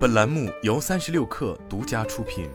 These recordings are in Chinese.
本栏目由三十六氪独家出品。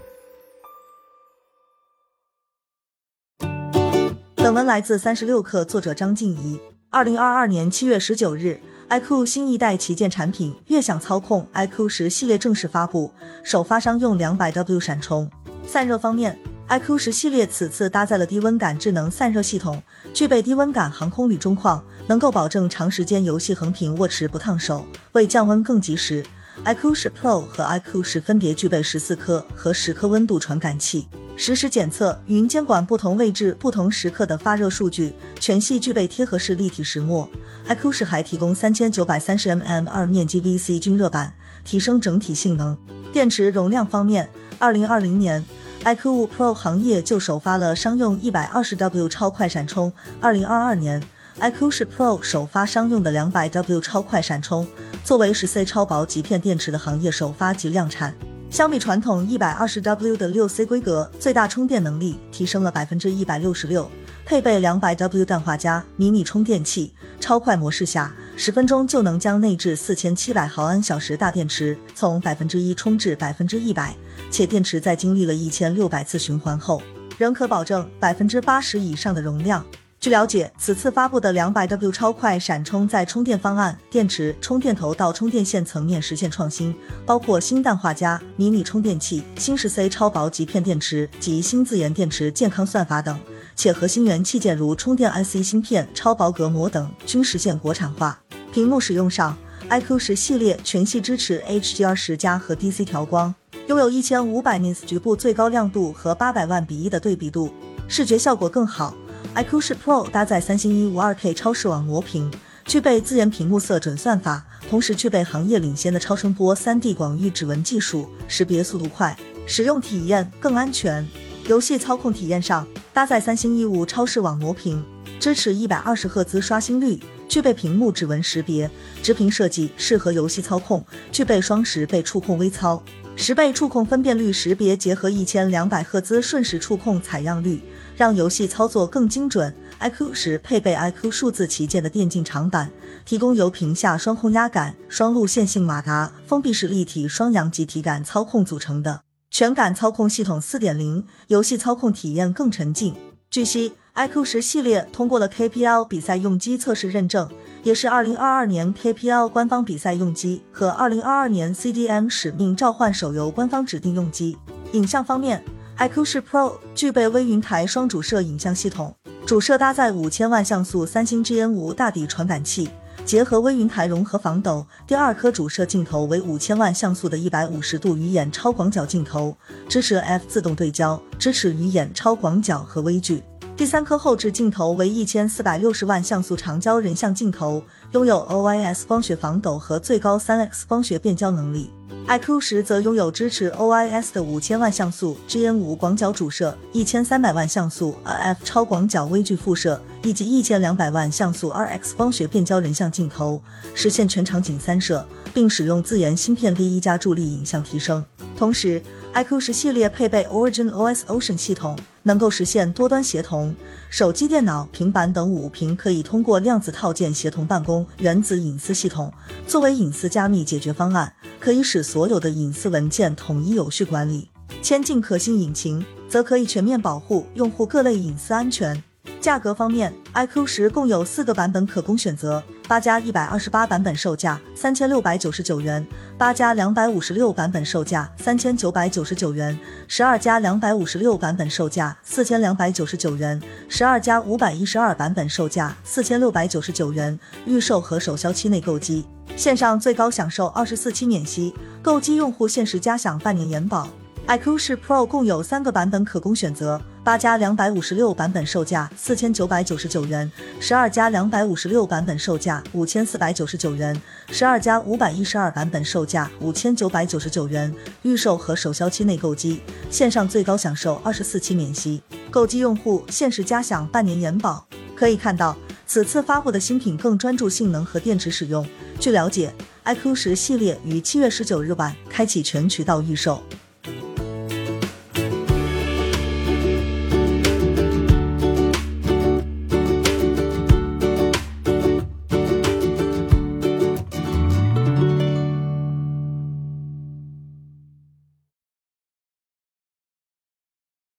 本文来自三十六氪，作者张静怡。二零二二年七月十九日，iQOO 新一代旗舰产品悦享操控 iQOO 十系列正式发布，首发商用两百 W 闪充。散热方面，iQOO 十系列此次搭载了低温感智能散热系统，具备低温感航空铝中框，能够保证长时间游戏横屏握持不烫手。为降温更及时。iQOO 十 Pro 和 iQOO 十分别具备十四颗和十颗温度传感器，实时检测、云监管不同位置、不同时刻的发热数据，全系具备贴合式立体石墨。iQOO 十还提供三千九百三十 mm 二面积 VC 均热板，提升整体性能。电池容量方面，二零二零年 iQOO Pro 行业就首发了商用一百二十 W 超快闪充，二零二二年。iQOO 十 Pro 首发商用的两百 W 超快闪充，作为十 C 超薄极片电池的行业首发及量产。相比传统一百二十 W 的六 C 规格，最大充电能力提升了百分之一百六十六，配备两百 W 氮化镓迷你充电器。超快模式下，十分钟就能将内置四千七百毫安小时大电池从百分之一充至百分之一百，且电池在经历了一千六百次循环后，仍可保证百分之八十以上的容量。据了解，此次发布的两百 W 超快闪充在充电方案、电池、充电头到充电线层面实现创新，包括新氮化镓迷你充电器、新十 C 超薄极片电池及新自研电池健康算法等，且核心元器件如充电 IC 芯片、超薄隔膜等均实现国产化。屏幕使用上，iQOO 十系列全系支持 HDR 十加和 DC 调光，拥有一千五百 nits 局部最高亮度和八百万比一的对比度，视觉效果更好。iQOO 十 Pro 搭载三星一五二 K 超视网膜屏，具备自研屏幕色准算法，同时具备行业领先的超声波三 D 广域指纹技术，识别速度快，使用体验更安全。游戏操控体验上，搭载三星一五超视网膜屏，支持一百二十赫兹刷新率，具备屏幕指纹识别，直屏设计适合游戏操控，具备双十倍触控微操，十倍触控分辨率识别结合一千两百赫兹瞬时触控采样率。让游戏操作更精准。iQOO 十配备 iQ 数字旗舰的电竞长板，提供由屏下双控压感、双路线性马达、封闭式立体双阳极体感操控组成的全感操控系统4.0，游戏操控体验更沉浸。据悉，iQOO 十系列通过了 KPL 比赛用机测试认证，也是2022年 KPL 官方比赛用机和2022年 CDM 使命召唤手游官方指定用机。影像方面。iQOO 十 Pro 具备微云台双主摄影像系统，主摄搭载五千万像素三星 GN5 大底传感器，结合微云台融合防抖。第二颗主摄镜头为五千万像素的一百五十度鱼眼超广角镜头，支持 F 自动对焦，支持鱼眼超广角和微距。第三颗后置镜头为一千四百六十万像素长焦人像镜头，拥有 OIS 光学防抖和最高三 X 光学变焦能力。iQOO 十则拥有支持 OIS 的五千万像素 GN 五广角主摄、一千三百万像素 RF 超广角微距副摄以及一千两百万像素 RX 光学变焦人像镜头，实现全场景三摄，并使用自研芯片 V 一加助力影像提升。同时，iQOO 十系列配备 Origin OS Ocean 系统，能够实现多端协同，手机、电脑、平板等五屏可以通过量子套件协同办公。原子隐私系统作为隐私加密解决方案，可以使所有的隐私文件统一有序管理。先进可信引擎则可以全面保护用户各类隐私安全。价格方面，iQOO 十共有四个版本可供选择。八加一百二十八版本售价三千六百九十九元，八加两百五十六版本售价三千九百九十九元，十二加两百五十六版本售价四千两百九十九元，十二加五百一十二版本售价四千六百九十九元。预售和首销期内购机，线上最高享受二十四期免息，购机用户限时加享半年延保。iQOO 十 Pro 共有三个版本可供选择。八加两百五十六版本售价四千九百九十九元，十二加两百五十六版本售价五千四百九十九元，十二加五百一十二版本售价五千九百九十九元。预售和首销期内购机，线上最高享受二十四期免息，购机用户限时加享半年延保。可以看到，此次发布的新品更专注性能和电池使用。据了解，iQOO 十系列于七月十九日晚开启全渠道预售。